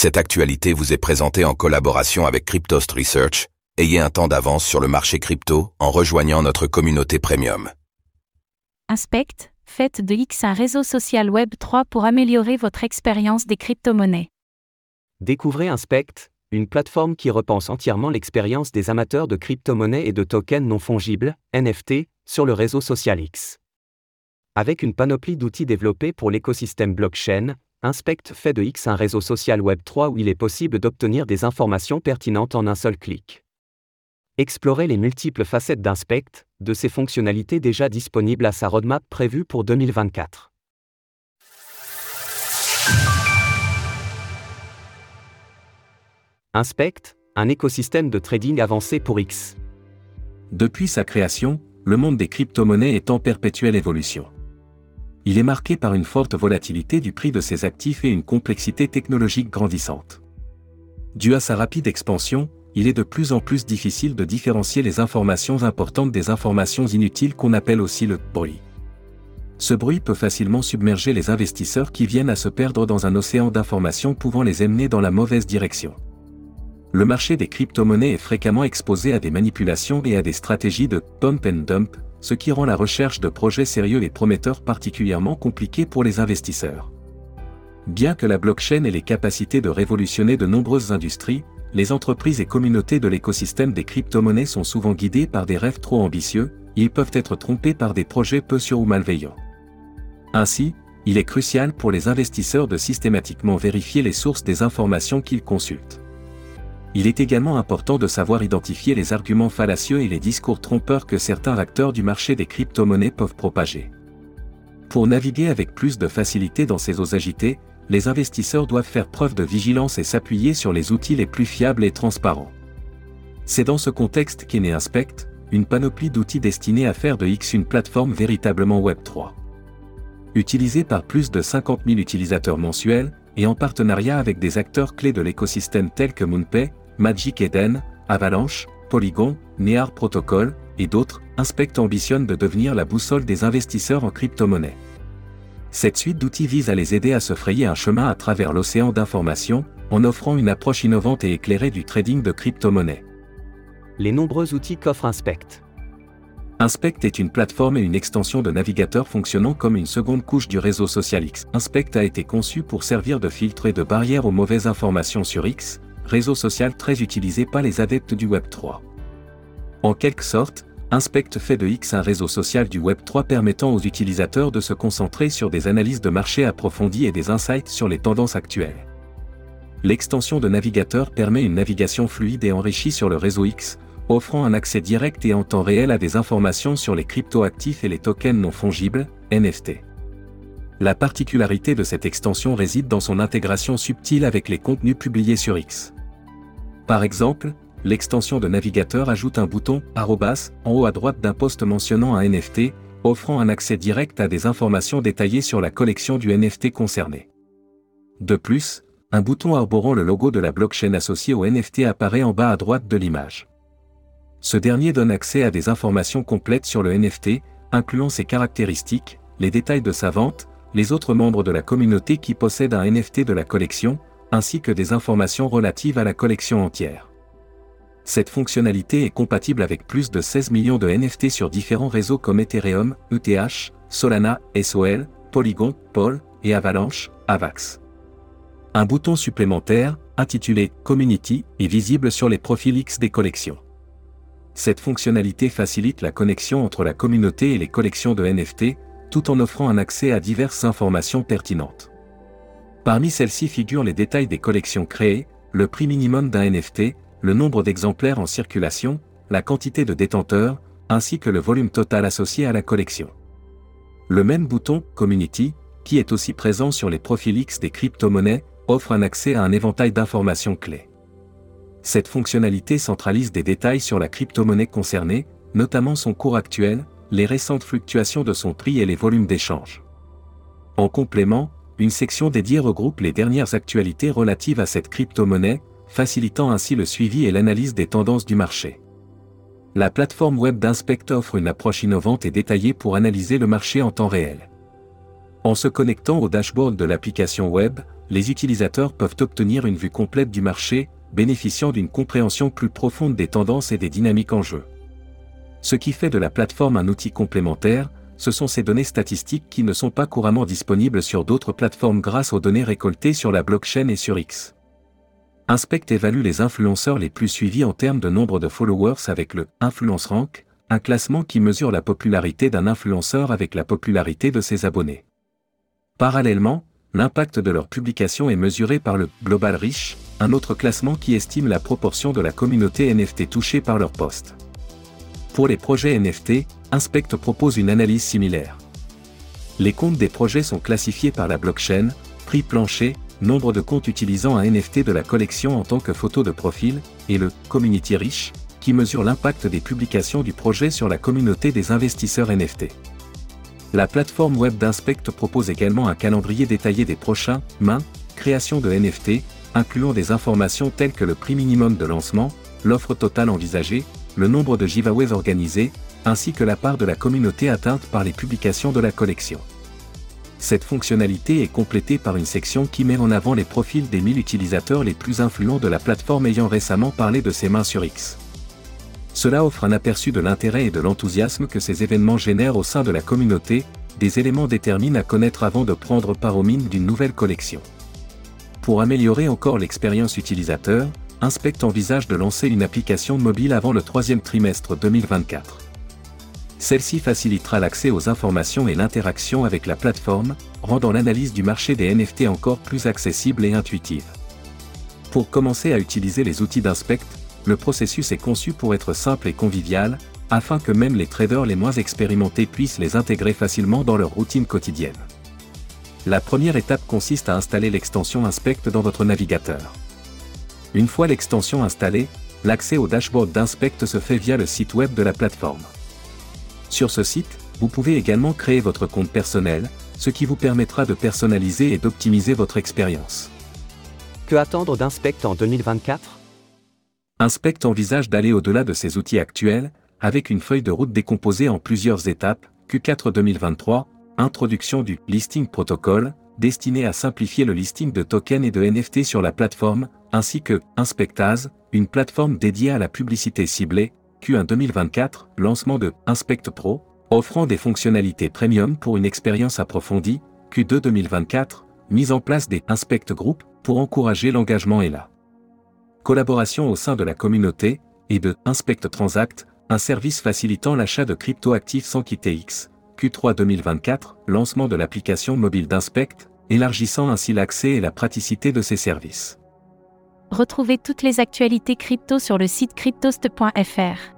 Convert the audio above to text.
Cette actualité vous est présentée en collaboration avec Cryptost Research. Ayez un temps d'avance sur le marché crypto en rejoignant notre communauté premium. Inspect, faites de X un réseau social Web 3 pour améliorer votre expérience des crypto-monnaies. Découvrez Inspect, une plateforme qui repense entièrement l'expérience des amateurs de crypto-monnaies et de tokens non fongibles, NFT, sur le réseau social X. Avec une panoplie d'outils développés pour l'écosystème blockchain, Inspect fait de X un réseau social Web 3 où il est possible d'obtenir des informations pertinentes en un seul clic. Explorez les multiples facettes d'Inspect, de ses fonctionnalités déjà disponibles à sa roadmap prévue pour 2024. Inspect, un écosystème de trading avancé pour X. Depuis sa création, le monde des crypto-monnaies est en perpétuelle évolution il est marqué par une forte volatilité du prix de ses actifs et une complexité technologique grandissante. Dû à sa rapide expansion, il est de plus en plus difficile de différencier les informations importantes des informations inutiles qu'on appelle aussi le bruit. Ce bruit peut facilement submerger les investisseurs qui viennent à se perdre dans un océan d'informations pouvant les emmener dans la mauvaise direction. Le marché des crypto-monnaies est fréquemment exposé à des manipulations et à des stratégies de pump and dump, ce qui rend la recherche de projets sérieux et prometteurs particulièrement compliquée pour les investisseurs. Bien que la blockchain ait les capacités de révolutionner de nombreuses industries, les entreprises et communautés de l'écosystème des crypto-monnaies sont souvent guidées par des rêves trop ambitieux, ils peuvent être trompés par des projets peu sûrs ou malveillants. Ainsi, il est crucial pour les investisseurs de systématiquement vérifier les sources des informations qu'ils consultent il est également important de savoir identifier les arguments fallacieux et les discours trompeurs que certains acteurs du marché des crypto-monnaies peuvent propager. Pour naviguer avec plus de facilité dans ces eaux agitées, les investisseurs doivent faire preuve de vigilance et s'appuyer sur les outils les plus fiables et transparents. C'est dans ce contexte qu'est né Inspect, une panoplie d'outils destinés à faire de X une plateforme véritablement Web3. Utilisée par plus de 50 000 utilisateurs mensuels, et en partenariat avec des acteurs clés de l'écosystème tels que MoonPay, Magic Eden, Avalanche, Polygon, Near Protocol, et d'autres, Inspect ambitionne de devenir la boussole des investisseurs en crypto-monnaie. Cette suite d'outils vise à les aider à se frayer un chemin à travers l'océan d'informations, en offrant une approche innovante et éclairée du trading de crypto-monnaie. Les nombreux outils qu'offre Inspect. Inspect est une plateforme et une extension de navigateur fonctionnant comme une seconde couche du réseau social X. Inspect a été conçu pour servir de filtre et de barrière aux mauvaises informations sur X, réseau social très utilisé par les adeptes du Web 3. En quelque sorte, Inspect fait de X un réseau social du Web 3 permettant aux utilisateurs de se concentrer sur des analyses de marché approfondies et des insights sur les tendances actuelles. L'extension de navigateur permet une navigation fluide et enrichie sur le réseau X, offrant un accès direct et en temps réel à des informations sur les cryptoactifs et les tokens non fongibles, NFT. La particularité de cette extension réside dans son intégration subtile avec les contenus publiés sur X. Par exemple, l'extension de navigateur ajoute un bouton arrobas en haut à droite d'un poste mentionnant un NFT, offrant un accès direct à des informations détaillées sur la collection du NFT concerné. De plus, un bouton arborant le logo de la blockchain associé au NFT apparaît en bas à droite de l'image. Ce dernier donne accès à des informations complètes sur le NFT, incluant ses caractéristiques, les détails de sa vente, les autres membres de la communauté qui possèdent un NFT de la collection, ainsi que des informations relatives à la collection entière. Cette fonctionnalité est compatible avec plus de 16 millions de NFT sur différents réseaux comme Ethereum, ETH, Solana, SOL, Polygon, Pol et Avalanche, Avax. Un bouton supplémentaire, intitulé Community, est visible sur les profils X des collections. Cette fonctionnalité facilite la connexion entre la communauté et les collections de NFT, tout en offrant un accès à diverses informations pertinentes. Parmi celles-ci figurent les détails des collections créées, le prix minimum d'un NFT, le nombre d'exemplaires en circulation, la quantité de détenteurs, ainsi que le volume total associé à la collection. Le même bouton Community, qui est aussi présent sur les profils X des crypto-monnaies, offre un accès à un éventail d'informations clés. Cette fonctionnalité centralise des détails sur la crypto-monnaie concernée, notamment son cours actuel, les récentes fluctuations de son prix et les volumes d'échange. En complément, une section dédiée regroupe les dernières actualités relatives à cette crypto-monnaie, facilitant ainsi le suivi et l'analyse des tendances du marché. La plateforme web d'Inspect offre une approche innovante et détaillée pour analyser le marché en temps réel. En se connectant au dashboard de l'application web, les utilisateurs peuvent obtenir une vue complète du marché, bénéficiant d'une compréhension plus profonde des tendances et des dynamiques en jeu. Ce qui fait de la plateforme un outil complémentaire, ce sont ces données statistiques qui ne sont pas couramment disponibles sur d'autres plateformes grâce aux données récoltées sur la blockchain et sur X. Inspect évalue les influenceurs les plus suivis en termes de nombre de followers avec le Influence Rank, un classement qui mesure la popularité d'un influenceur avec la popularité de ses abonnés. Parallèlement, l'impact de leur publication est mesuré par le Global Reach, un autre classement qui estime la proportion de la communauté NFT touchée par leur poste. Pour les projets NFT, Inspect propose une analyse similaire. Les comptes des projets sont classifiés par la blockchain, prix plancher, nombre de comptes utilisant un NFT de la collection en tant que photo de profil, et le Community Reach, qui mesure l'impact des publications du projet sur la communauté des investisseurs NFT. La plateforme web d'Inspect propose également un calendrier détaillé des prochains mains, création de NFT, incluant des informations telles que le prix minimum de lancement, l'offre totale envisagée, le nombre de giveaways organisés, ainsi que la part de la communauté atteinte par les publications de la collection. Cette fonctionnalité est complétée par une section qui met en avant les profils des 1000 utilisateurs les plus influents de la plateforme ayant récemment parlé de ses mains sur X. Cela offre un aperçu de l'intérêt et de l'enthousiasme que ces événements génèrent au sein de la communauté, des éléments déterminés à connaître avant de prendre part aux mines d'une nouvelle collection. Pour améliorer encore l'expérience utilisateur, Inspect envisage de lancer une application mobile avant le troisième trimestre 2024. Celle-ci facilitera l'accès aux informations et l'interaction avec la plateforme, rendant l'analyse du marché des NFT encore plus accessible et intuitive. Pour commencer à utiliser les outils d'Inspect, le processus est conçu pour être simple et convivial, afin que même les traders les moins expérimentés puissent les intégrer facilement dans leur routine quotidienne. La première étape consiste à installer l'extension Inspect dans votre navigateur. Une fois l'extension installée, l'accès au dashboard d'Inspect se fait via le site web de la plateforme. Sur ce site, vous pouvez également créer votre compte personnel, ce qui vous permettra de personnaliser et d'optimiser votre expérience. Que attendre d'Inspect en 2024 Inspect envisage d'aller au-delà de ses outils actuels, avec une feuille de route décomposée en plusieurs étapes, Q4 2023, introduction du listing protocol, destiné à simplifier le listing de tokens et de NFT sur la plateforme, ainsi que Inspectaz, une plateforme dédiée à la publicité ciblée, Q1 2024, lancement de Inspect Pro, offrant des fonctionnalités premium pour une expérience approfondie, Q2 2024, mise en place des Inspect Group pour encourager l'engagement et la collaboration au sein de la communauté, et de Inspect Transact, un service facilitant l'achat de crypto-actifs sans quitter X, Q3 2024, lancement de l'application mobile d'Inspect, élargissant ainsi l'accès et la praticité de ces services. Retrouvez toutes les actualités crypto sur le site cryptost.fr.